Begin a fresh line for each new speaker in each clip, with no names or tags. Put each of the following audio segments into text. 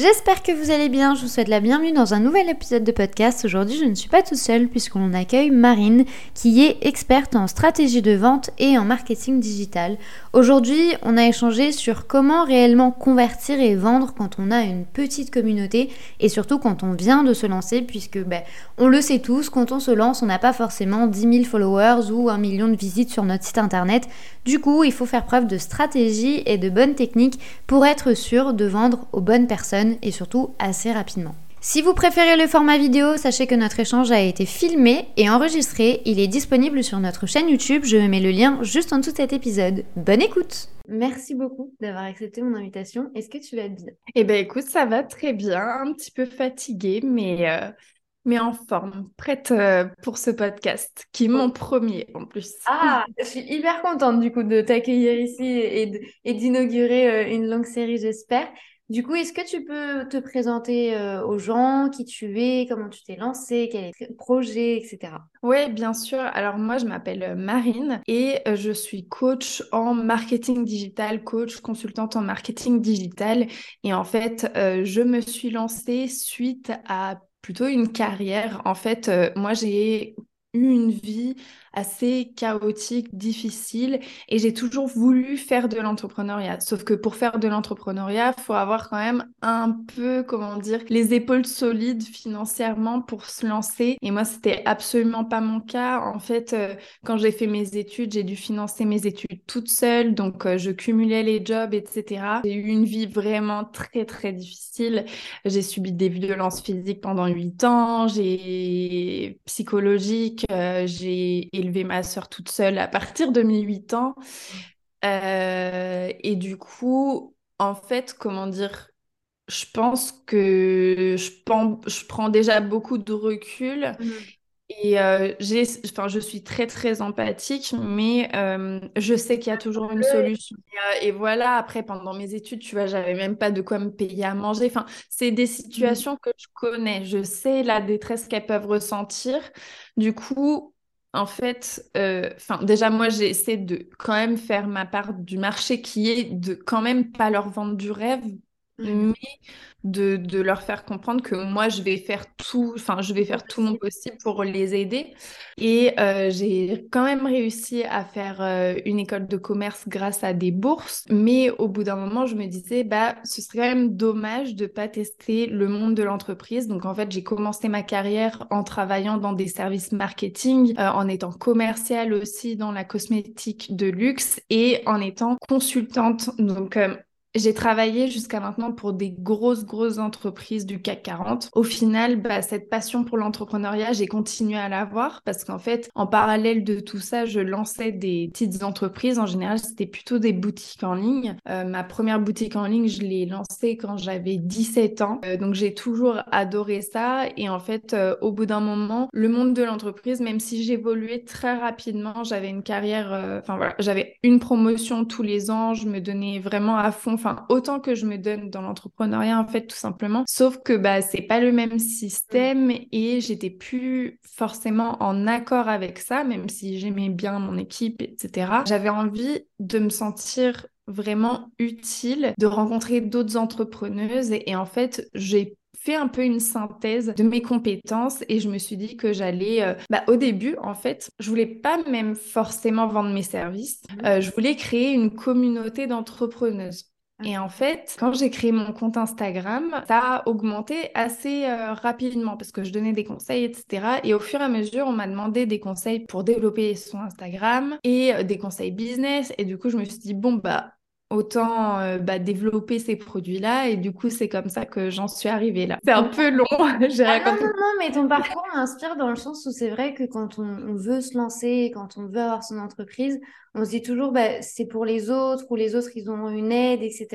J'espère que vous allez bien, je vous souhaite la bienvenue dans un nouvel épisode de podcast. Aujourd'hui je ne suis pas toute seule puisqu'on accueille Marine qui est experte en stratégie de vente et en marketing digital. Aujourd'hui on a échangé sur comment réellement convertir et vendre quand on a une petite communauté et surtout quand on vient de se lancer puisque ben, on le sait tous, quand on se lance on n'a pas forcément 10 000 followers ou un million de visites sur notre site internet. Du coup il faut faire preuve de stratégie et de bonnes techniques pour être sûr de vendre aux bonnes personnes et surtout assez rapidement. Si vous préférez le format vidéo, sachez que notre échange a été filmé et enregistré. Il est disponible sur notre chaîne YouTube. Je mets le lien juste en dessous de cet épisode. Bonne écoute Merci beaucoup d'avoir accepté mon invitation. Est-ce que tu vas bien?
Eh bien écoute, ça va très bien. Un petit peu fatiguée, mais, euh, mais en forme. Prête euh, pour ce podcast, qui est mon premier en plus.
Ah, je suis hyper contente du coup de t'accueillir ici et d'inaugurer euh, une longue série, j'espère. Du coup, est-ce que tu peux te présenter euh, aux gens qui tu es, comment tu t'es lancé, quel est ton projet, etc.
Oui, bien sûr. Alors moi, je m'appelle euh, Marine et euh, je suis coach en marketing digital, coach consultante en marketing digital. Et en fait, je me suis lancée suite à plutôt une carrière. En fait, moi, j'ai eu une vie assez chaotique, difficile, et j'ai toujours voulu faire de l'entrepreneuriat. Sauf que pour faire de l'entrepreneuriat, il faut avoir quand même un peu, comment dire, les épaules solides financièrement pour se lancer. Et moi, c'était absolument pas mon cas. En fait, euh, quand j'ai fait mes études, j'ai dû financer mes études toute seule, donc euh, je cumulais les jobs, etc. J'ai eu une vie vraiment très, très difficile. J'ai subi des violences physiques pendant huit ans, j'ai psychologique, euh, j'ai élevé ma sœur toute seule à partir de mes 8 ans. Euh, et du coup, en fait, comment dire, je pense que je, je prends déjà beaucoup de recul mmh. Et euh, j'ai, enfin, je suis très, très empathique, mais euh, je sais qu'il y a toujours une solution. Et, voilà, après, pendant mes études, tu vois, j'avais même pas de quoi me payer à manger. Enfin, c'est des mmh. situations que je connais. Je sais la détresse qu'elles peuvent ressentir. Du coup, en fait, euh, déjà, moi, j'essaie de quand même faire ma part du marché qui est de quand même pas leur vendre du rêve, mais de, leur faire comprendre que moi, je vais faire tout, enfin, je vais faire tout mon possible pour les aider. Et euh, j'ai quand même réussi à faire euh, une école de commerce grâce à des bourses. Mais au bout d'un moment, je me disais, bah, ce serait quand même dommage de pas tester le monde de l'entreprise. Donc, en fait, j'ai commencé ma carrière en travaillant dans des services marketing, euh, en étant commerciale aussi dans la cosmétique de luxe et en étant consultante. Donc, j'ai travaillé jusqu'à maintenant pour des grosses, grosses entreprises du CAC 40. Au final, bah, cette passion pour l'entrepreneuriat, j'ai continué à l'avoir parce qu'en fait, en parallèle de tout ça, je lançais des petites entreprises. En général, c'était plutôt des boutiques en ligne. Euh, ma première boutique en ligne, je l'ai lancée quand j'avais 17 ans. Euh, donc, j'ai toujours adoré ça. Et en fait, euh, au bout d'un moment, le monde de l'entreprise, même si j'évoluais très rapidement, j'avais une carrière, enfin voilà, j'avais une promotion tous les ans. Je me donnais vraiment à fond enfin autant que je me donne dans l'entrepreneuriat en fait tout simplement. Sauf que bah c'est pas le même système et j'étais plus forcément en accord avec ça, même si j'aimais bien mon équipe, etc. J'avais envie de me sentir vraiment utile, de rencontrer d'autres entrepreneuses et, en fait j'ai fait un peu une synthèse de mes compétences et je me suis dit que j'allais, euh, bah, au début, en fait, je voulais pas même forcément vendre mes services, mmh. euh, je voulais créer une communauté d'entrepreneuses. Et en fait, quand j'ai créé mon compte Instagram, ça a augmenté assez euh, rapidement parce que je donnais des conseils, etc. Et au fur et à mesure, on m'a demandé des conseils pour développer son Instagram et euh, des conseils business. Et du coup, je me suis dit, bon, bah, autant euh, bah, développer ces produits-là. Et du coup, c'est comme ça que j'en suis arrivée là. C'est un peu long.
J'ai ah non, non, non, mais ton parcours m'inspire dans le sens où c'est vrai que quand on, veut se lancer, quand on veut avoir son entreprise, on se dit toujours, bah, c'est pour les autres ou les autres, ils ont une aide, etc.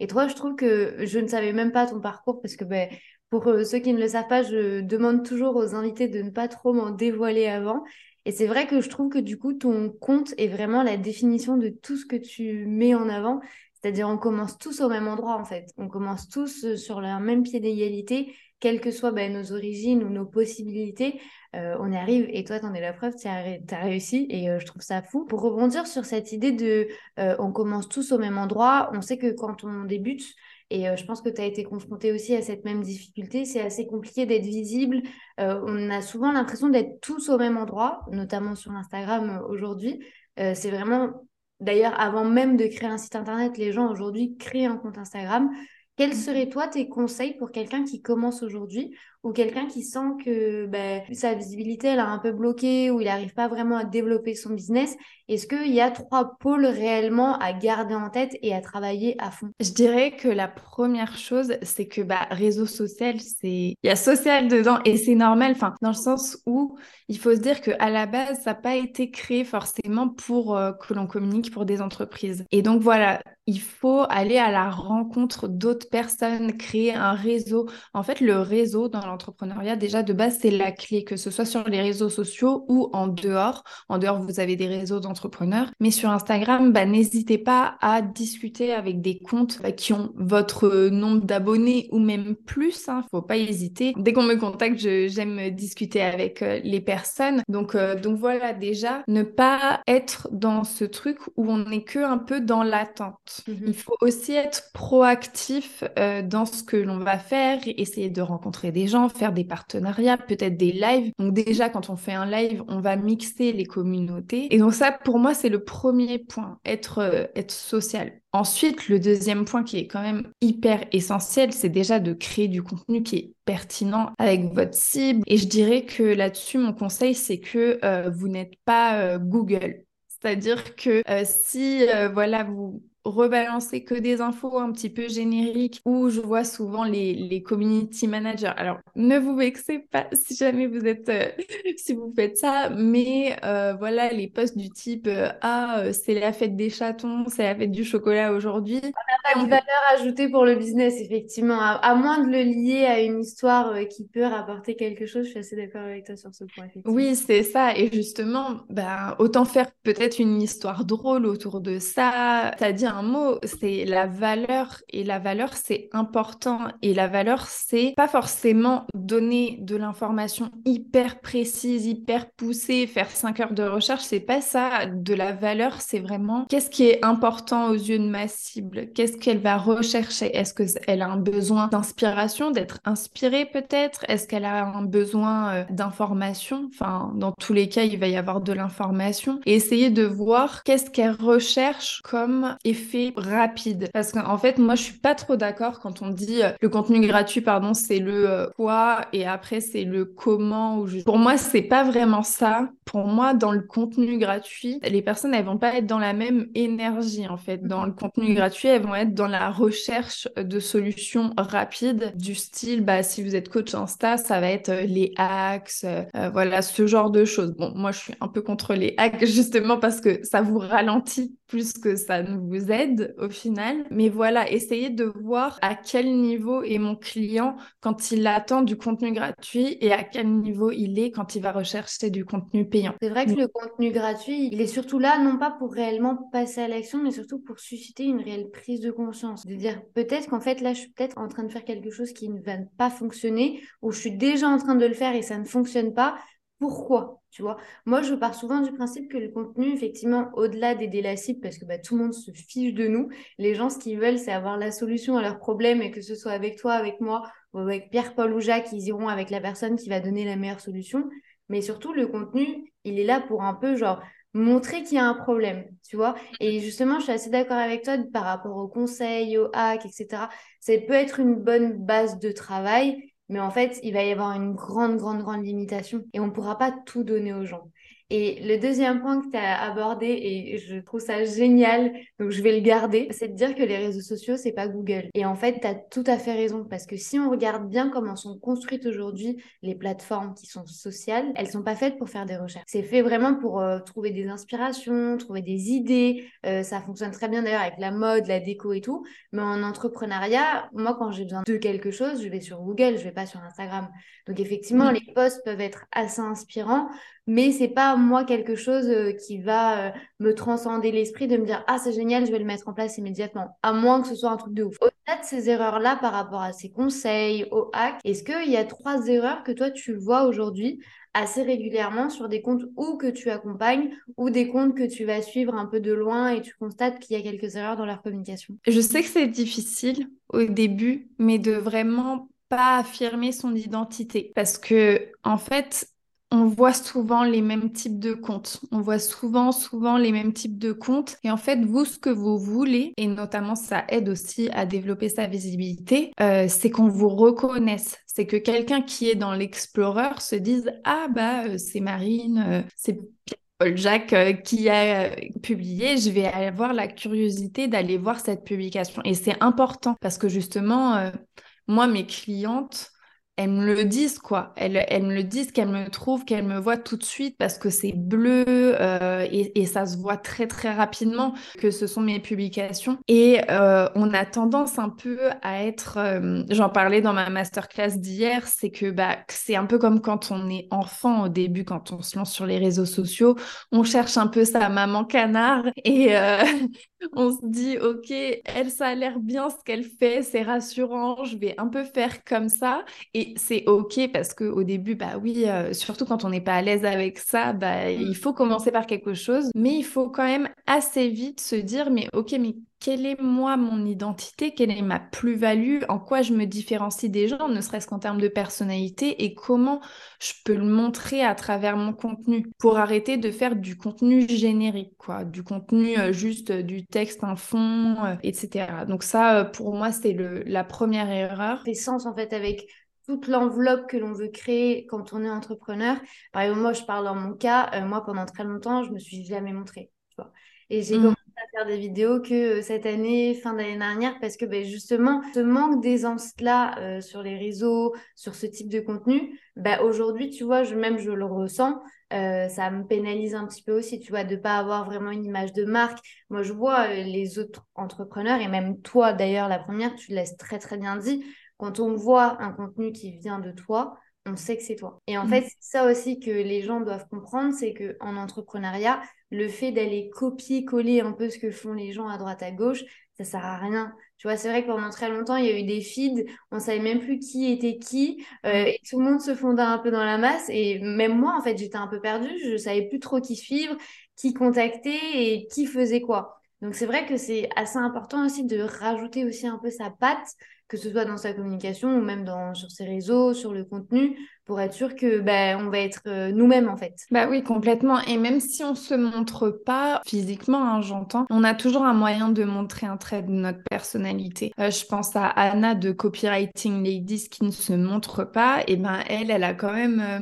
Et toi, je trouve que je ne savais même pas ton parcours parce que bah, pour euh, ceux qui ne le savent pas, je demande toujours aux invités de ne pas trop m'en dévoiler avant. Et c'est vrai que je trouve que du coup, ton compte est vraiment la définition de tout ce que tu mets en avant. C'est-à-dire, on commence tous au même endroit, en fait. On commence tous euh, sur le même pied d'égalité, quelles que soient ben, nos origines ou nos possibilités. Euh, on y arrive. Et toi, t'en es la preuve, tu as, réussi. Et euh, je trouve ça fou. Pour rebondir sur cette idée de on commence tous au même endroit, on sait que quand on débute, et je pense que tu as été confronté aussi à cette même difficulté. C'est assez compliqué d'être visible. on a souvent l'impression d'être tous au même endroit, notamment sur Instagram aujourd'hui. c'est vraiment D'ailleurs, avant même de créer un site internet, les gens aujourd'hui créent un compte Instagram. Quels mmh. seraient toi tes conseils pour quelqu'un qui commence aujourd'hui ou quelqu'un qui sent que ben, sa visibilité elle a un peu bloqué ou il n'arrive pas vraiment à développer son business Est-ce qu'il y a trois pôles réellement à garder en tête et à travailler à fond?
Je dirais que la première chose, c'est que bah, réseau social, c'est il y a social dedans et c'est normal. Enfin, dans le sens où il faut se dire que à la base, ça n'a pas été créé forcément pour euh, que l'on communique pour des entreprises. Et donc voilà, il faut aller à la rencontre d'autres personnes, créer un réseau. En fait, le réseau dans l'entrepreneuriat, déjà de base, c'est la clé, que ce soit sur les réseaux sociaux ou en dehors. En dehors, vous avez des réseaux d'entrepreneurs. Mais sur Instagram, bah, n'hésitez pas à discuter avec des comptes bah, qui ont votre nombre d'abonnés ou même plus. Hein. Faut pas hésiter. Dès qu'on me contacte, j'aime discuter avec euh, les personnes. Donc, euh, donc voilà, déjà, ne pas être dans ce truc où on n'est que un peu dans l'attente. Mhm. Il faut aussi être proactif euh, dans ce que l'on va faire, essayer de rencontrer des gens faire des partenariats, peut-être des lives. Donc déjà, quand on fait un live, on va mixer les communautés. Et donc ça, pour moi, c'est le premier point, être, euh, être social. Ensuite, le deuxième point qui est quand même hyper essentiel, c'est déjà de créer du contenu qui est pertinent avec votre cible. Et je dirais que là-dessus, mon conseil, c'est que euh, vous n'êtes pas euh, Google. C'est-à-dire que si voilà vous rebalancer que des infos un petit peu génériques où je vois souvent les, les community managers. Alors, ne vous vexez pas si jamais vous êtes, euh, si vous faites ça, mais euh, voilà, les posts du type euh, Ah, c'est la fête des chatons, c'est la fête du chocolat aujourd'hui. On
n'a pas de valeur ajoutée pour le business, effectivement, à, moins de le lier à une histoire qui peut rapporter quelque chose. Je suis assez d'accord avec toi sur ce point.
Oui, c'est ça. Et justement, bah, autant faire peut-être une histoire drôle autour de ça. Dit un mot, c'est la valeur. Et la valeur, c'est important. Et la valeur, c'est pas forcément donner de l'information hyper précise, hyper poussée, faire 5 heures de recherche. C'est pas ça. De la valeur, c'est vraiment qu'est-ce qui est important aux yeux de ma cible? Qu'est-ce qu'elle va rechercher? Est-ce qu'elle a un besoin d'inspiration, d'être inspirée peut-être? Est-ce qu'elle a un besoin euh, d'information? Enfin, dans tous les cas, il va y avoir de l'information. Et essayer de voir qu'est-ce qu'elle recherche comme effet rapide. Parce qu'en fait, moi, je suis pas trop d'accord quand on dit euh, le contenu gratuit, pardon, c'est le euh, quoi et après c'est le comment. Ou Pour moi, c'est pas vraiment ça. Pour moi, dans le contenu gratuit, les personnes, elles vont pas être dans la même énergie en fait. Dans le contenu gratuit, elles vont être dans la recherche de solutions rapides du style, bah, si vous êtes coach Insta, ça va être euh, les hacks, voilà, ce genre de choses. Bon, moi, je suis un peu contre les hacks justement parce que ça vous ralentit plus que ça ne vous aide au final. Mais voilà, essayez de voir à quel niveau est mon client quand il attend du contenu gratuit et à quel niveau il est quand il va rechercher du contenu payant.
C'est vrai que le contenu gratuit, il est surtout là, non pas pour réellement passer à l'action, mais surtout pour susciter une réelle prise de conscience. De dire peut-être qu'en fait là, je suis peut-être en train de faire quelque chose qui ne va pas fonctionner ou je suis déjà en train de le faire et ça ne fonctionne pas pourquoi, tu vois. Moi, je pars souvent du principe que le contenu, effectivement, au-delà des la parce que bah, tout le monde se fiche de nous, les gens, ce qu'ils veulent, c'est avoir la solution à leurs problèmes, et que ce soit avec toi, avec moi, ou avec Pierre, Paul ou Jacques, ils iront avec la personne qui va donner la meilleure solution. Mais surtout, le contenu, il est là pour un peu, genre, montrer qu'il y a un problème, tu vois. Et justement, je suis assez d'accord avec toi par rapport aux conseils, aux hacks, etc. Ça peut être une bonne base de travail, mais en fait, il va y avoir une grande, grande, grande limitation et on ne pourra pas tout donner aux gens. Et le deuxième point que tu as abordé, et je trouve ça génial, donc je vais le garder, c'est de dire que les réseaux sociaux, c'est pas Google. Et en fait, tu as tout à fait raison, parce que si on regarde bien comment sont construites aujourd'hui les plateformes qui sont sociales, elles sont pas faites pour faire des recherches. C'est fait vraiment pour euh, trouver des inspirations, trouver des idées. Euh, ça fonctionne très bien d'ailleurs avec la mode, la déco et tout. Mais en entrepreneuriat, moi, quand j'ai besoin de quelque chose, je vais sur Google, je vais pas sur Instagram. Donc effectivement, les posts peuvent être assez inspirants, mais c'est pas moi quelque chose euh, qui va euh, me transcender l'esprit de me dire ah c'est génial, je vais le mettre en place immédiatement, à moins que ce soit un truc de ouf. Au-delà de ces erreurs-là par rapport à ces conseils, aux hacks, est-ce qu'il y a trois erreurs que toi tu vois aujourd'hui assez régulièrement sur des comptes ou que tu accompagnes ou des comptes que tu vas suivre un peu de loin et tu constates qu'il y a quelques erreurs dans leur communication?
Je sais que c'est difficile au début, mais de vraiment pas affirmer son identité. Parce que en fait on voit souvent les mêmes types de comptes. On voit souvent, souvent les mêmes types de comptes. Et en fait, vous, ce que vous voulez, et notamment ça aide aussi à développer sa visibilité, euh, c'est qu'on vous reconnaisse. C'est que quelqu'un qui est dans l'Explorer se dise Ah, bah, euh, c'est Marine, euh, c'est Paul Jacques qui a publié, je vais avoir la curiosité d'aller voir cette publication. Et c'est important parce que justement, moi, mes clientes, elles me le disent, quoi. Elles, me le disent, qu'elles me trouvent, qu'elles me voient tout de suite parce que c'est bleu euh, et, et, ça se voit très, très rapidement que ce sont mes publications. Et euh, on a tendance un peu à être, euh, j'en parlais dans ma masterclass d'hier, c'est que bah, c'est un peu comme quand on est enfant au début, quand on se lance sur les réseaux sociaux, on cherche un peu sa maman canard et on se dit, OK, elle, ça a l'air bien ce qu'elle fait, c'est rassurant, je vais un peu faire comme ça. Et c'est ok parce qu'au début, bah oui, euh, surtout quand on n'est pas à l'aise avec ça, bah, il faut commencer par quelque chose. Mais il faut quand même assez vite se dire, mais ok, mais quelle est moi mon identité, quelle est ma plus-value, en quoi je me différencie des gens, ne serait-ce qu'en termes de personnalité, et comment je peux le montrer à travers mon contenu? Pour arrêter de faire du contenu générique, quoi, du contenu euh, juste euh, du texte, un fond, etc. Donc ça, pour moi, c'est la première erreur.
L'essence en fait avec toute l'enveloppe que l'on veut créer quand on est entrepreneur. Par exemple, moi, je parle dans mon cas, euh, moi, pendant très longtemps, je me suis jamais montrée. Et j'ai mmh. commencé à faire des vidéos que euh, cette année, fin d'année dernière, parce que ben, justement, ce manque d'aisance-là euh, sur les réseaux, sur ce type de contenu, ben, aujourd'hui, tu vois, je, même je le ressens, ça me pénalise un petit peu aussi, tu vois, de ne pas avoir vraiment une image de marque. Moi, je vois les autres entrepreneurs, et même toi d'ailleurs, la première, tu laisses très très bien dit, quand on voit un contenu qui vient de toi, on sait que c'est toi. Et en mm. fait, c'est ça aussi que les gens doivent comprendre, c'est qu'en entrepreneuriat, le fait d'aller copier-coller un peu ce que font les gens à droite à gauche, ça sert à rien. Tu vois, c'est vrai que pendant très longtemps, il y a eu des feeds, on savait même plus qui était qui, euh, mm. et tout le monde se fondait un peu dans la masse. Et même moi, en fait, j'étais un peu perdue, je savais plus trop qui suivre, qui contacter et qui faisait quoi. Donc c'est vrai que c'est assez important aussi de rajouter aussi un peu sa patte que ce soit dans sa communication ou même dans, sur ses réseaux, sur le contenu, pour être sûr que ben on va être euh, nous-mêmes en fait.
Bah oui, complètement. Et même si on se montre pas physiquement, hein, j'entends, on a toujours un moyen de montrer un trait de notre personnalité. Euh, je pense à Anna de Copywriting Ladies qui ne se montre pas. Et ben elle, elle a quand même euh,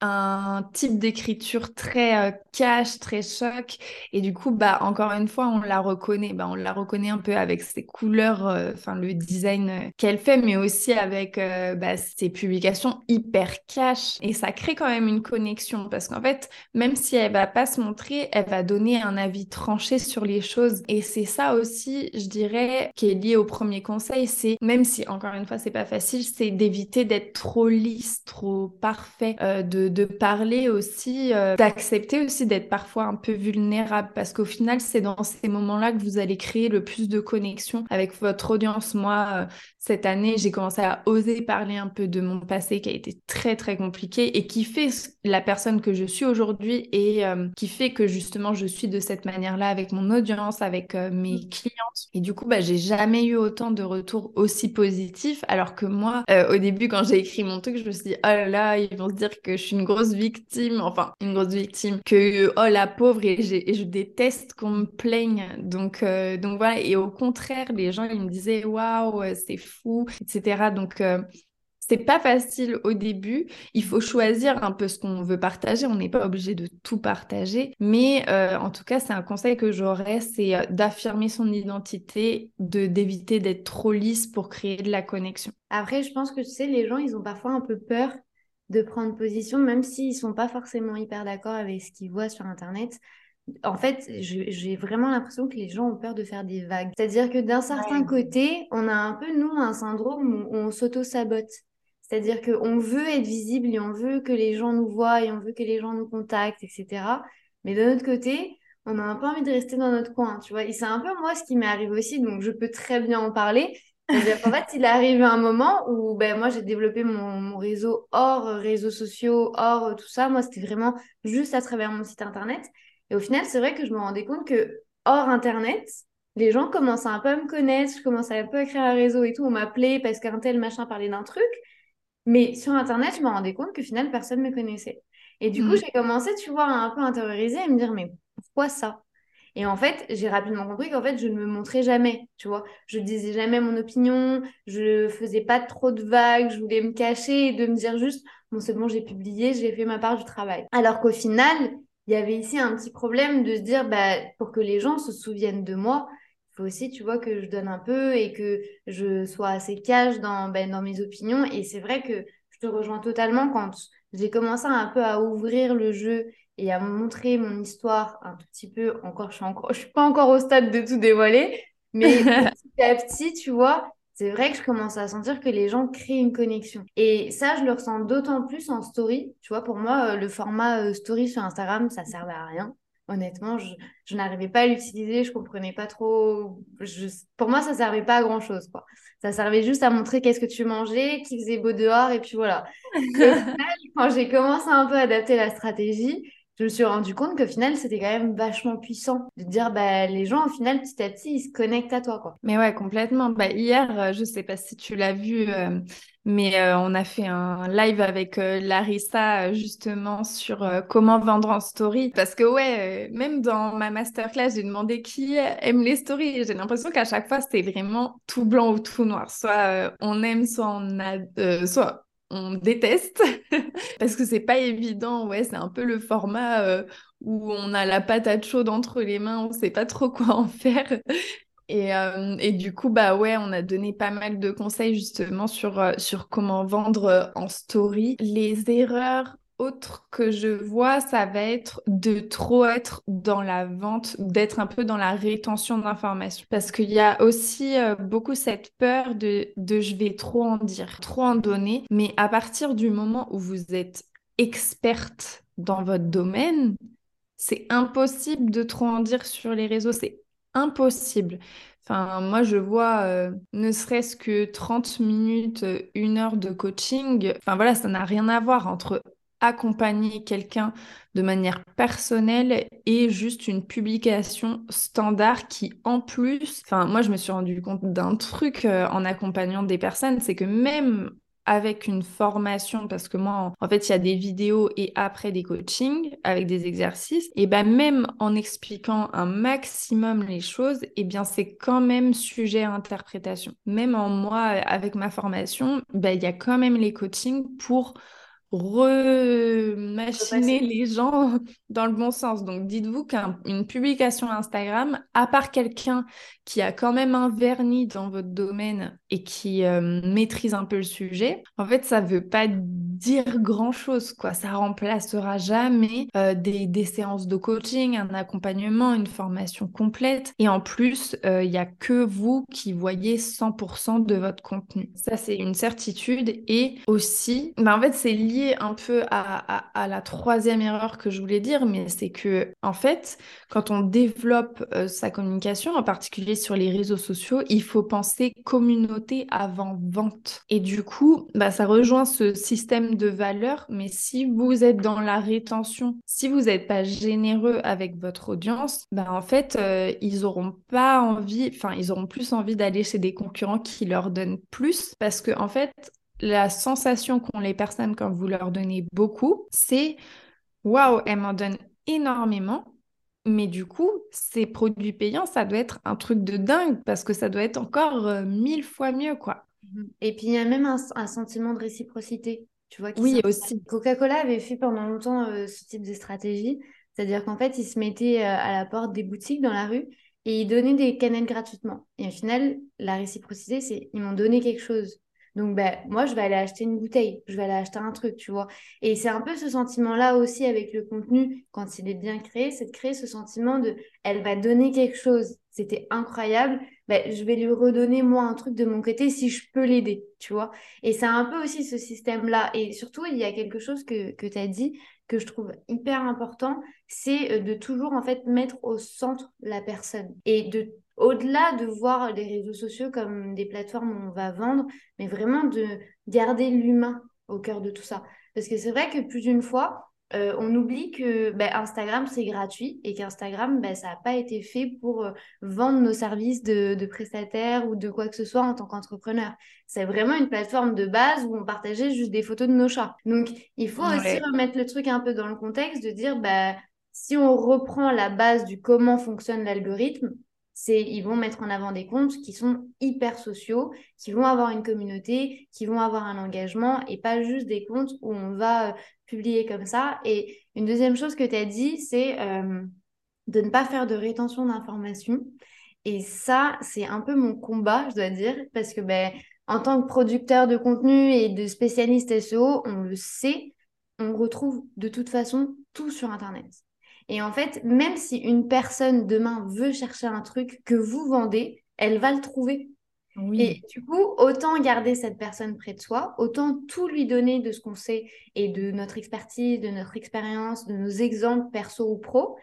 un type d'écriture très euh, cash, très choc. Et du coup, bah, encore une fois, on la reconnaît. Bah, on la reconnaît un peu avec ses couleurs, euh, enfin, le design euh, qu'elle fait, mais aussi avec bah, ses publications hyper cash. Et ça crée quand même une connexion parce qu'en fait, même si elle va pas se montrer, elle va donner un avis tranché sur les choses. Et c'est ça aussi, je dirais, qui est lié au premier conseil. C'est, même si, encore une fois, c'est pas facile, c'est d'éviter d'être trop lisse, trop parfait, de de, parler aussi, euh, d'accepter aussi d'être parfois un peu vulnérable parce qu'au final, c'est dans ces moments-là que vous allez créer le plus de connexion avec votre audience. Moi, euh, cette année, j'ai commencé à oser parler un peu de mon passé qui a été très, très compliqué et qui fait la personne que je suis aujourd'hui et euh, qui fait que justement, je suis de cette manière-là avec mon audience, avec mes mmh. clientes. Et du coup, bah, j'ai jamais eu autant de retours aussi positifs alors que moi, au début, quand j'ai écrit mon truc, je me suis dit, oh là là, ils vont se dire que je suis une grosse victime, enfin une grosse victime, que oh la pauvre et, je déteste qu'on me plaigne. Donc, euh, donc voilà, et au contraire, les gens ils me disaient waouh, c'est fou, etc. Donc euh, c'est pas facile au début. Il faut choisir un peu ce qu'on veut partager. On n'est pas obligé de tout partager. Mais euh, en tout cas, c'est un conseil que j'aurais, c'est d'affirmer son identité, de d'éviter d'être trop lisse pour créer de la connexion.
Après, je pense que tu sais, les gens, ils ont parfois un peu peur de prendre position, même s'ils sont pas forcément hyper d'accord avec ce qu'ils voient sur Internet. En fait, j'ai vraiment l'impression que les gens ont peur de faire des vagues. C'est-à-dire que d'un certain côté, on a un peu, nous, un syndrome où on s'auto-sabote. C'est-à-dire qu'on veut être visible et on veut que les gens nous voient et on veut que les gens nous contactent, etc. Mais d'un autre côté, on a un peu envie de rester dans notre coin, tu vois. Et c'est un peu moi ce qui m'est arrivé aussi, donc je peux très bien en parler. En fait, il est arrivé un moment où ben, moi, j'ai développé mon, mon, réseau hors réseaux sociaux, hors tout ça. Moi, c'était vraiment juste à travers mon site internet. Et au final, c'est vrai que je me rendais compte que hors internet, les gens commençaient un peu à me connaître, je commençais un peu à créer un réseau et tout. On m'appelait parce qu'un tel machin parlait d'un truc. Mais sur internet, je me rendais compte que final, personne ne me connaissait. Et du coup, mm. j'ai commencé, tu vois, à un peu interiorisé et me dire, mais pourquoi ça? Et en fait, j'ai rapidement compris qu'en fait, je ne me montrais jamais, tu vois. Je disais jamais mon opinion, je faisais pas trop de vagues, je voulais me cacher et de me dire juste, bon, c'est bon, j'ai publié, j'ai fait ma part du travail. Alors qu'au final, il y avait ici un petit problème de se dire, bah, pour que les gens se souviennent de moi, il faut aussi, tu vois, que je donne un peu et que je sois assez cash dans, ben, dans mes opinions. Et c'est vrai que je te rejoins totalement quand j'ai commencé un peu à ouvrir le jeu et à montrer mon histoire un tout petit peu. Encore, je suis encore, je suis pas encore au stade de tout dévoiler, mais petit à petit, tu vois, c'est vrai que je commence à sentir que les gens créent une connexion. Et ça, je le ressens d'autant plus en story. Tu vois, pour moi, euh, le format euh, story sur Instagram, ça servait à rien. Honnêtement, je, je n'arrivais pas à l'utiliser, je comprenais pas trop. Je, pour moi, ça servait pas à grand chose, quoi. Ça servait juste à montrer qu'est-ce que tu mangeais, qui faisait beau dehors, et puis voilà. quand j'ai commencé un peu à adapter la stratégie, je me suis rendu compte qu'au final, c'était quand même vachement puissant de dire, bah, les gens, au final, petit à petit, ils se connectent à toi, quoi.
Mais ouais, complètement. Bah, hier, euh, je sais pas si tu l'as vu, euh, mais euh, on a fait un live avec Larissa, justement, sur comment vendre en story. Parce que, ouais, même dans ma masterclass, j'ai demandé qui aime les stories. J'ai l'impression qu'à chaque fois, c'était vraiment tout blanc ou tout noir. Soit on aime, soit on a, soit on déteste parce que c'est pas évident. Ouais, c'est un peu le format euh, où on a la patate chaude entre les mains, on sait pas trop quoi en faire. Et, euh, et, du coup, bah ouais, on a donné pas mal de conseils justement sur, euh, sur comment vendre en story. Les erreurs autre que je vois, ça va être de trop être dans la vente, d'être un peu dans la rétention d'informations. Parce qu'il y a aussi euh, beaucoup cette peur de, je vais trop en dire, trop en donner. Mais à partir du moment où vous êtes experte dans votre domaine, c'est impossible de trop en dire sur les réseaux. C'est impossible. Enfin, moi, je vois euh, ne serait-ce que 30 minutes, une heure de coaching. Enfin, voilà, ça n'a rien à voir entre accompagner quelqu'un de manière personnelle et juste une publication standard qui en plus, enfin moi je me suis rendu compte d'un truc euh, en accompagnant des personnes, c'est que même avec une formation, parce que moi, en fait, il y a des vidéos et après des coachings avec des exercices, et ben même en expliquant un maximum les choses, et bien c'est quand même sujet à interprétation. Même en moi, avec ma formation, ben il y a quand même les coachings pour remachiner les gens dans le bon sens. Donc, dites-vous qu'une publication Instagram, à part quelqu'un qui a quand même un vernis dans votre domaine et qui euh, maîtrise un peu le sujet, en fait, ça veut pas dire grand-chose, quoi. Ça remplacera jamais euh, des, des, séances de coaching, un accompagnement, une formation complète. Et en plus, euh, il y a que vous qui voyez 100% de votre contenu. Ça, c'est une certitude. Et aussi, ben, en fait, c'est lié un peu à, la troisième erreur que je voulais dire, mais c'est que, en fait, quand on développe sa communication, en particulier sur les réseaux sociaux, il faut penser communauté avant vente. Et du coup, bah, ça rejoint ce système de valeurs, mais si vous êtes dans la rétention, si vous n'êtes pas généreux avec votre audience, bah, en fait, euh, ils auront pas envie, enfin, ils auront plus envie d'aller chez des concurrents qui leur donnent plus, parce que en fait, la sensation qu'ont les personnes quand vous leur donnez beaucoup, c'est waouh, elles m'en donnent énormément, mais du coup, ces produits payants, ça doit être un truc de dingue parce que ça doit être encore euh, mille fois mieux, quoi.
Mhm. Et puis, il y a même un, sentiment de réciprocité, tu vois.
oui, aussi.
Coca-Cola avait fait pendant longtemps euh, ce type de stratégie. C'est-à-dire qu'en fait, ils se mettaient euh, à la porte des boutiques dans la rue et ils donnaient des canettes gratuitement. Et au final, la réciprocité, c'est ils m'ont donné quelque chose. Donc, ben, moi, je vais aller acheter une bouteille, je vais aller acheter un truc, tu vois. Et c'est un peu ce sentiment-là aussi avec le contenu, quand il est bien créé, c'est de créer ce sentiment de elle va donner quelque chose. c'était incroyable, ben, je vais lui redonner moi un truc de mon côté si je peux l'aider, tu vois. Et c'est un peu aussi ce système-là. Et surtout, il y a quelque chose que, que tu as dit que je trouve hyper important, c'est euh, de toujours en fait mettre au centre la personne et de au-delà de voir les réseaux sociaux comme des plateformes où on va vendre, mais vraiment de garder l'humain au cœur de tout ça. Parce que c'est vrai que plus d'une fois, euh, on oublie que ben, Instagram, c'est gratuit et qu'Instagram, ben, ça n'a pas été fait pour euh, vendre nos services de, prestataires ou de quoi que ce soit en tant qu'entrepreneur. C'est vraiment une plateforme de base où on partageait juste des photos de nos chats. Donc, il faut aussi remettre le truc un peu dans le contexte de dire, ben, si on reprend la base du comment fonctionne l'algorithme, c'est ils vont mettre en avant des comptes qui sont hyper sociaux, qui vont avoir une communauté, qui vont avoir un engagement et pas juste des comptes où on va euh, publier comme ça. Et une deuxième chose que tu as dit, c'est euh, de ne pas faire de rétention d'informations. Et ça, c'est un peu mon combat, je dois dire, parce que ben, en tant que producteur de contenu et de spécialiste SEO, on le sait, on retrouve de toute façon tout sur Internet. Et en fait, même si une personne demain veut chercher un truc que vous vendez, elle va le trouver. Et du coup, autant garder cette personne près de soi, autant tout lui donner de ce qu'on sait et de notre expertise, de notre expérience, de nos exemples perso ou pro,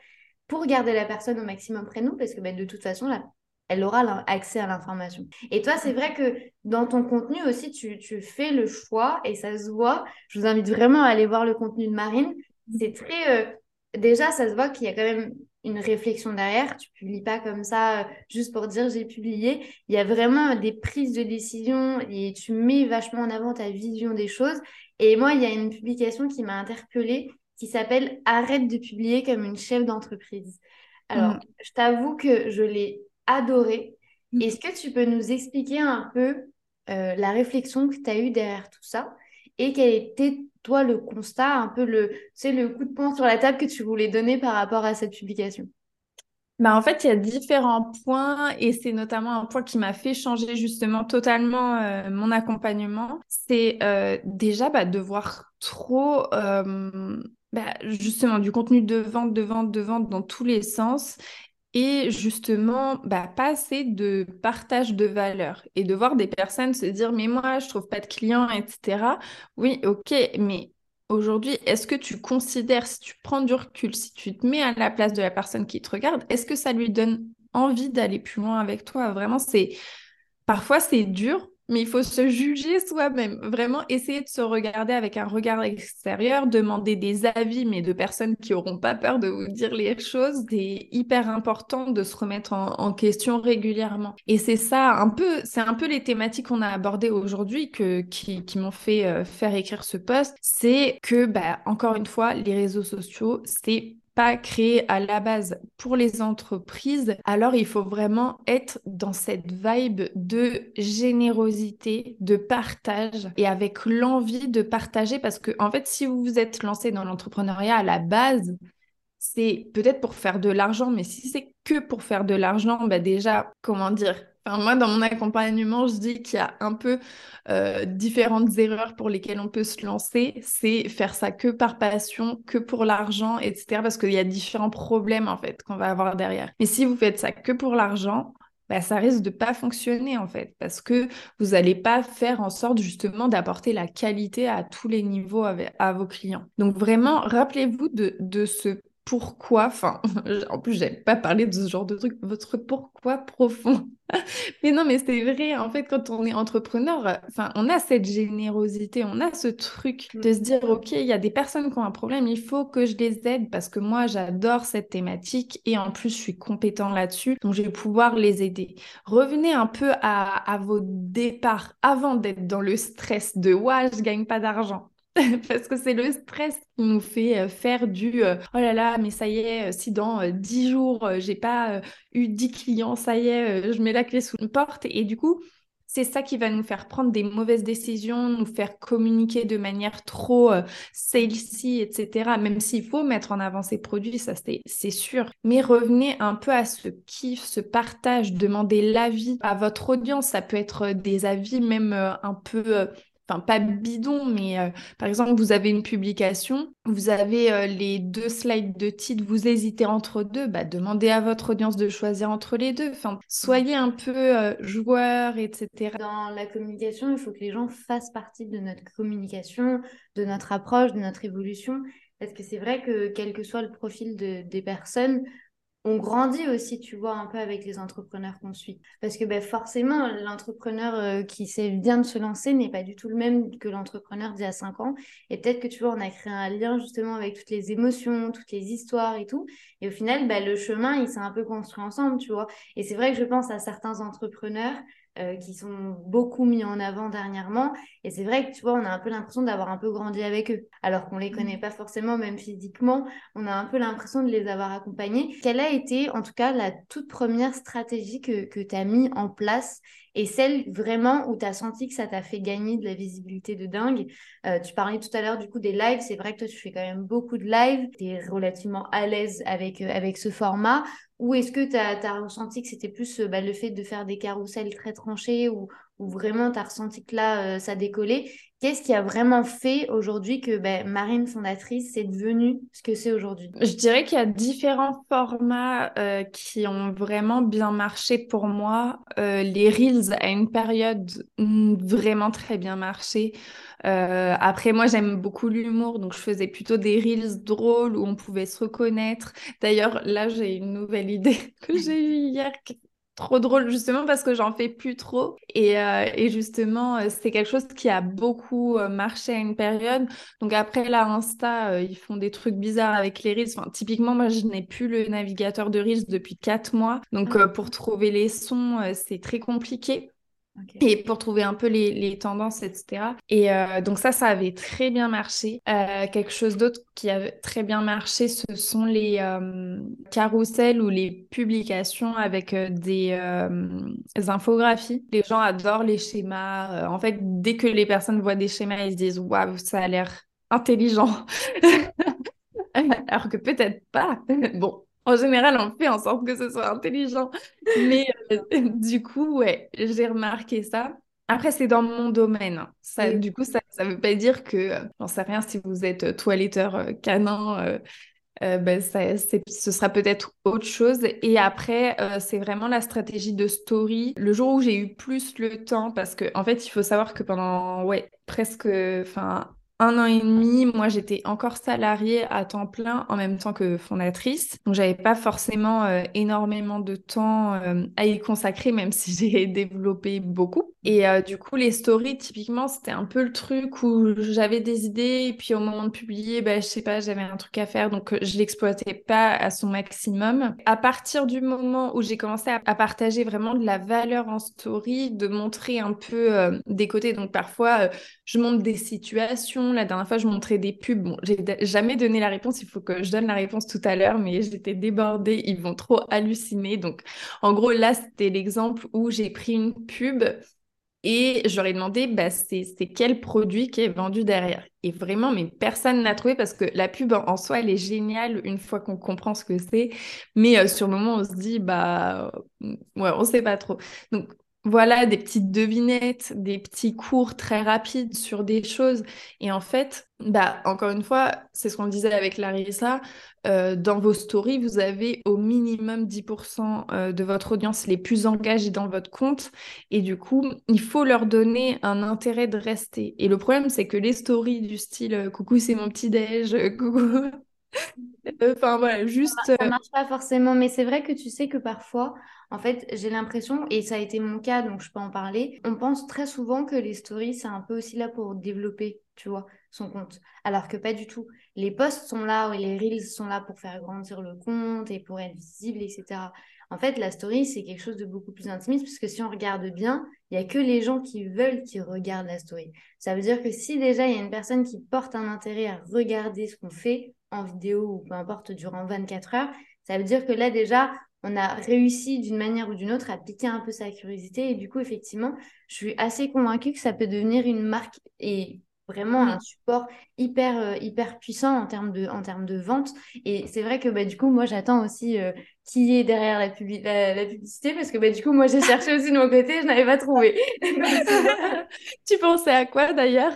pour garder la personne au maximum près de nous, parce que ben, de toute façon, là, elle aura accès à l'information. Et toi, c'est vrai que dans ton contenu aussi, tu, tu, fais le choix et ça se voit. Je vous invite vraiment à aller voir le contenu de Marine. C'est très... Euh, déjà, ça se voit qu'il y a quand même une réflexion derrière. Tu publies pas comme ça euh, juste pour dire j'ai publié. Il y a vraiment des prises de décision et tu mets vachement en avant ta vision des choses. Et moi, il y a une publication qui m'a interpellée qui s'appelle Arrête de publier comme une chef d'entreprise. Alors, mm. je t'avoue que je l'ai adorée. Mm. Est-ce que tu peux nous expliquer un peu euh, la réflexion que tu as eue derrière tout ça? Et quel était toi le constat, un peu le, c'est le coup de poing sur la table que tu voulais donner par rapport à cette publication?
Bah en fait, il y a différents points et c'est notamment un point qui m'a fait changer justement totalement euh, mon accompagnement. C'est euh, déjà bah, de voir trop euh, bah, justement du contenu de vente, de vente, de vente dans tous les sens et justement bah, pas assez de partage de valeur et de voir des personnes se dire mais moi je trouve pas de clients etc oui ok mais aujourd'hui est-ce que tu considères si tu prends du recul si tu te mets à la place de la personne qui te regarde est-ce que ça lui donne envie d'aller plus loin avec toi? Vraiment c'est parfois c'est dur mais il faut se juger soi-même, vraiment essayer de se regarder avec un regard extérieur, demander des avis, mais de personnes qui n'auront pas peur de vous dire les choses. C'est hyper important de se remettre en, question régulièrement. Et c'est ça, un peu, c'est un peu les thématiques qu'on a abordées aujourd'hui que, qui, m'ont fait euh, faire écrire ce post. C'est que, bah, encore une fois, les réseaux sociaux, c'est pas créé à la base. Pour les entreprises, alors il faut vraiment être dans cette vibe de générosité, de partage et avec l'envie de partager parce que en fait si vous vous êtes lancé dans l'entrepreneuriat à la base, c'est peut-être pour faire de l'argent, mais si c'est que pour faire de l'argent, bah déjà, comment dire, moi, dans mon accompagnement, je dis qu'il y a un peu euh, différentes erreurs pour lesquelles on peut se lancer. C'est faire ça que par passion, que pour l'argent, etc. Parce qu'il y a différents problèmes, en fait, qu'on va avoir derrière. Mais si vous faites ça que pour l'argent, bah, ça risque de pas fonctionner en fait, parce que vous n'allez pas faire en sorte justement d'apporter la qualité à tous les niveaux à vos clients. Donc vraiment, rappelez-vous de, de ce pourquoi, enfin, en plus, j'aime pas parler de ce genre de truc, votre pourquoi profond. mais non, mais c'est vrai, en fait, quand on est entrepreneur, enfin, on a cette générosité, on a ce truc de se dire, OK, il y a des personnes qui ont un problème, il faut que je les aide parce que moi, j'adore cette thématique et en plus, je suis compétent là-dessus, donc je vais pouvoir les aider. Revenez un peu à, à vos départs avant d'être dans le stress de, ouais, je gagne pas d'argent. parce que c'est le stress qui nous fait euh, faire du euh, oh là là, mais ça y est, euh, si dans 10 jours, j'ai pas eu 10 clients, ça y est, je mets la clé sous une porte. Et du coup, c'est ça qui va nous faire prendre des mauvaises décisions, nous faire communiquer de manière trop salesy, etc. Même s'il faut mettre en avant ses produits, ça c'est sûr. Mais revenez un peu à ce kiff, ce partage, demandez l'avis à votre audience. Ça peut être des avis même un peu enfin pas bidon, mais euh, par exemple, vous avez une publication, vous avez euh, les deux slides de titre, vous hésitez entre deux, bah, demandez à votre audience de choisir entre les deux. Soyez un peu euh, joueur, etc.
Dans la communication, il faut que les gens fassent partie de notre communication, de notre approche, de notre évolution. Parce que c'est vrai que quel que soit le profil de, des personnes, on grandit aussi, tu vois, un peu avec les entrepreneurs qu'on suit. Parce que ben, forcément, l'entrepreneur euh, qui sait bien de se lancer n'est pas du tout le même que l'entrepreneur d'il y a cinq ans. Et peut-être que, tu vois, on a créé un lien justement avec toutes les émotions, toutes les histoires et tout. Et au final, ben, le chemin, il s'est un peu construit ensemble, tu vois. Et c'est vrai que je pense à certains entrepreneurs euh, qui sont beaucoup mis en avant dernièrement. Et c'est vrai que tu vois, on a un peu l'impression d'avoir un peu grandi avec eux, alors qu'on les mmh. connaît pas forcément, même physiquement. On a un peu l'impression de les avoir accompagnés. Quelle a été, en tout cas, la toute première stratégie que, que tu as mis en place et celle vraiment où tu as senti que ça t'a fait gagner de la visibilité de dingue? Euh, tu parlais tout à l'heure du coup des lives, c'est vrai que toi tu fais quand même beaucoup de lives, tu es relativement à l'aise avec, euh, avec ce format. Ou est-ce que tu as, ressenti que c'était plus euh, bah, le fait de faire des carousels très tranchés ou, ou vraiment tu as ressenti que là, ça décollait Qu'est-ce qui a vraiment fait aujourd'hui que ben, Marine fondatrice c'est devenu ce que c'est aujourd'hui?
Je dirais qu'il y a différents formats euh, qui ont vraiment bien marché pour moi. Euh, les Reels à une période vraiment très bien marché. Euh, après, moi, j'aime beaucoup l'humour, donc je faisais plutôt des reels drôles où on pouvait se reconnaître. D'ailleurs, là, j'ai une nouvelle idée que j'ai eue hier trop drôle justement parce que j'en fais plus trop. Et, euh, et justement euh, c'est quelque chose qui a beaucoup euh, marché à une période. Donc après là Insta ils font des trucs bizarres avec les reels. Enfin, typiquement moi je n'ai plus le navigateur de reels depuis quatre mois. Donc ah. pour trouver les sons c'est très compliqué et pour trouver un peu les, les tendances, etc. Et euh, donc ça, ça avait très bien marché. Euh, quelque chose d'autre qui a très bien marché, ce sont les euh, carousels ou les publications avec euh, des, des, infographies. Les gens adorent les schémas. en fait, dès que les personnes voient des schémas, ils se disent « Waouh, ça a l'air intelligent !» Alors que peut-être pas. bon, en général, on fait en sorte que ce soit intelligent. Mais euh, du coup, ouais, j'ai remarqué ça. Après, c'est dans mon domaine. Ça, Du coup, ça ne veut pas dire que, euh, j'en sais rien, si vous êtes euh, toiletteur canin, ben, ça, ce sera peut-être autre chose. Et après, c'est vraiment la stratégie de story. Le jour où j'ai eu plus le temps, parce que en fait, il faut savoir que pendant ouais, presque, enfin, un an et demi, moi j'étais encore salariée à temps plein en même temps que fondatrice. Donc j'avais pas forcément euh, énormément de temps euh, à y consacrer, même si j'ai développé beaucoup. Et euh, du coup, les stories, typiquement, c'était un peu le truc où j'avais des idées et puis au moment de publier, bah, je sais pas, j'avais un truc à faire, donc je l'exploitais pas à son maximum. À partir du moment où j'ai commencé à, à, partager vraiment de la valeur en story, de montrer un peu des côtés, donc parfois je montre des situations la dernière fois, je montrais des pubs. Bon, j'ai jamais donné la réponse. Il faut que je donne la réponse tout à l'heure, mais j'étais débordée. Ils vont trop halluciner. Donc, en gros, là, c'était l'exemple où j'ai pris une pub et je leur ai demandé, bah, c'est quel produit qui est vendu derrière? Et vraiment, mais personne n'a trouvé parce que la pub en soi, elle est géniale une fois qu'on comprend ce que c'est. Mais euh, sur le moment, on se dit, bah, ouais, on sait pas trop. Donc, voilà, des petites devinettes, des petits cours très rapides sur des choses. Et en fait, bah, encore une fois, c'est ce qu'on disait avec Larissa, euh, dans vos stories, vous avez au minimum 10% euh, de votre audience les plus engagés dans votre compte. Et du coup, il faut leur donner un intérêt de rester. Et le problème, c'est que les stories du style euh, coucou, c'est mon petit-déj, coucou. Enfin voilà, juste.
Ça marche pas forcément, mais c'est vrai que tu sais que parfois, en fait, j'ai l'impression, et ça a été mon cas, donc je peux en parler, on pense très souvent que les stories, c'est un peu aussi là pour développer, tu vois, son compte. Alors que pas du tout. Les posts sont là, et les reels sont là pour faire grandir le compte et pour être visible, etc. En fait, la story, c'est quelque chose de beaucoup plus intimiste, parce que si on regarde bien, il n'y a que les gens qui veulent qui regardent la story. Ça veut dire que si déjà il y a une personne qui porte un intérêt à regarder ce qu'on fait en vidéo ou peu importe durant 24 heures, ça veut dire que là déjà, on a réussi d'une manière ou d'une autre à piquer un peu sa curiosité. Et du coup, effectivement, je suis assez convaincue que ça peut devenir une marque et vraiment un support hyper, euh, hyper puissant en termes de, en termes de vente. Et c'est vrai que bah, du coup, moi, j'attends aussi euh, qui est derrière la, la, publicité parce que bah, du coup, moi, j'ai cherché aussi de mon côté, je n'avais pas trouvé.
tu pensais à quoi d'ailleurs?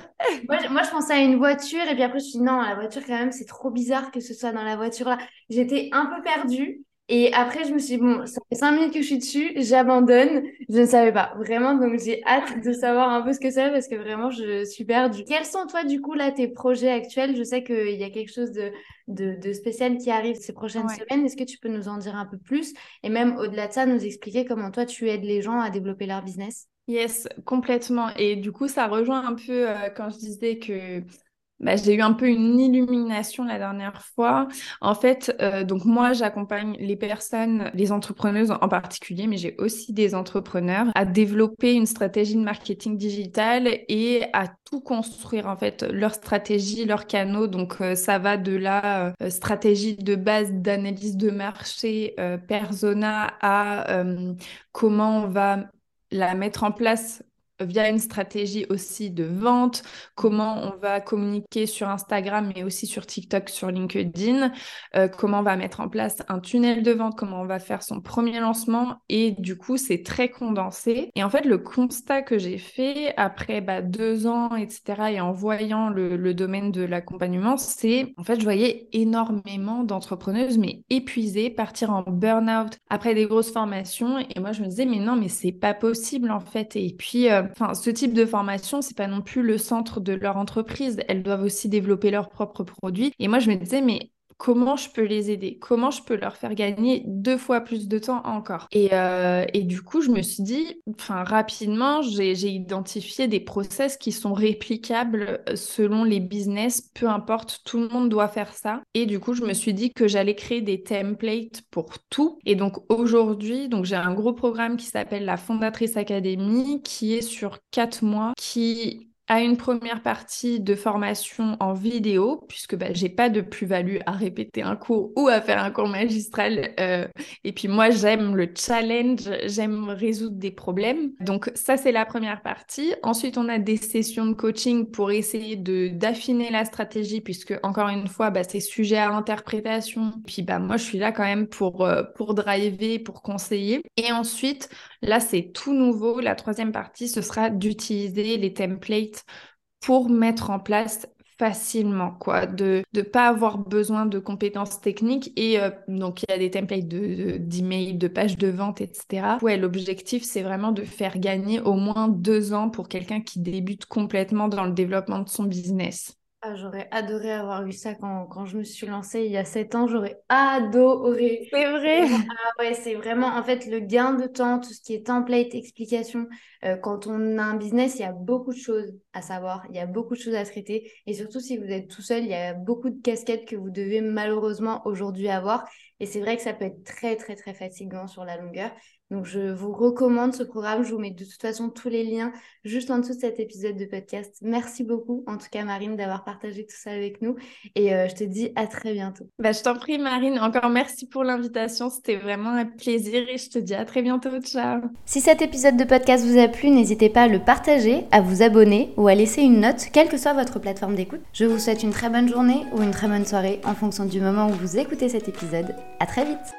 Moi, moi, je pensais à une voiture et puis après, je me suis dit non, la voiture, quand même, c'est trop bizarre que ce soit dans la voiture là. J'étais un peu perdue. Et après, je me suis dit, bon, ça fait cinq minutes que je suis dessus, j'abandonne. Je ne savais pas, vraiment. Donc, j'ai hâte de savoir un peu ce que c'est parce que vraiment, je suis perdue. Quels sont, toi, du coup, là, tes projets actuels? Je sais qu'il y a quelque chose de, de, spécial qui arrive ces prochaines semaines. Est-ce que tu peux nous en dire un peu plus? Et même au-delà de ça, nous expliquer comment toi, tu aides les gens à développer leur business
Yes, complètement. Et du coup, ça rejoint un peu euh, quand je disais que bah, j'ai eu un peu une illumination la dernière fois. En fait, euh, donc moi, j'accompagne les personnes, les entrepreneuses en particulier, mais j'ai aussi des entrepreneurs à développer une stratégie de marketing digital et à tout construire en fait, leur stratégie, leurs canaux. Donc euh, ça va de la euh, stratégie de base d'analyse de marché persona à comment on va la mettre en place via une stratégie aussi de vente, comment on va communiquer sur Instagram, mais aussi sur TikTok, sur LinkedIn, euh, comment on va mettre en place un tunnel de vente, comment on va faire son premier lancement. Et du coup, c'est très condensé. Et en fait, le constat que j'ai fait après bah, deux ans, etc., et en voyant le, domaine de l'accompagnement, c'est en fait, je voyais énormément d'entrepreneuses, mais épuisées, partir en burn-out après des grosses formations. Et moi, je me disais, mais non, mais c'est pas possible en fait. Et puis, euh, enfin, ce type de formation, c'est pas non plus le centre de leur entreprise. Elles doivent aussi développer leurs propres produits. Et moi, je me disais, mais comment je peux les aider, comment je peux leur faire gagner deux fois plus de temps encore. Et, euh, et du coup, je me suis dit, enfin rapidement, j'ai identifié des process qui sont réplicables euh, selon les business, peu importe, tout le monde doit faire ça. Et du coup, je me suis dit que j'allais créer des templates pour tout. Et donc aujourd'hui, donc j'ai un gros programme qui s'appelle la Fondatrice Academy, qui est sur quatre mois, qui à une première partie de formation en vidéo, puisque bah, j'ai pas de plus-value à répéter un cours ou à faire un cours magistral. Euh, et puis moi, j'aime le challenge, j'aime résoudre des problèmes. Donc ça, c'est la première partie. Ensuite, on a des sessions de coaching pour essayer de d'affiner la stratégie, puisque encore une fois, bah, c'est sujet à interprétation. Puis bah moi, je suis là quand même pour euh, pour driver, pour conseiller. Et ensuite, là, c'est tout nouveau. La troisième partie, ce sera d'utiliser les templates pour mettre en place facilement, quoi, de ne pas avoir besoin de compétences techniques. Et euh, donc, il y a des templates d'emails, de, de, de, pages de vente, etc. Ouais, l'objectif, c'est vraiment de faire gagner au moins deux ans pour quelqu'un qui débute complètement dans le développement de son business.
Ah, j'aurais adoré avoir eu ça quand, quand, je me suis lancée il y a sept ans. J'aurais adoré.
C'est vrai.
Ah ouais, c'est vraiment en fait le gain de temps, tout ce qui est template, explication. Euh, quand on a un business, il y a beaucoup de choses à savoir, il y a beaucoup de choses à traiter. Et surtout, si vous êtes tout seul, il y a beaucoup de casquettes que vous devez malheureusement aujourd'hui avoir. Et c'est vrai que ça peut être très, très, très fatigant sur la longueur. Donc, je vous recommande ce programme. Je vous mets de toute façon tous les liens juste en dessous de cet épisode de podcast. Merci beaucoup, en tout cas, Marine, d'avoir partagé tout ça avec nous. Et euh, je te dis à très bientôt.
Bah, je t'en prie, Marine. Encore merci pour l'invitation. C'était vraiment un plaisir et je te dis à très bientôt. Ciao.
Si cet épisode de podcast vous a plu, n'hésitez pas à le partager, à vous abonner ou à laisser une note, quelle que soit votre plateforme d'écoute. Je vous souhaite une très bonne journée ou une très bonne soirée en fonction du moment où vous écoutez cet épisode. À très vite.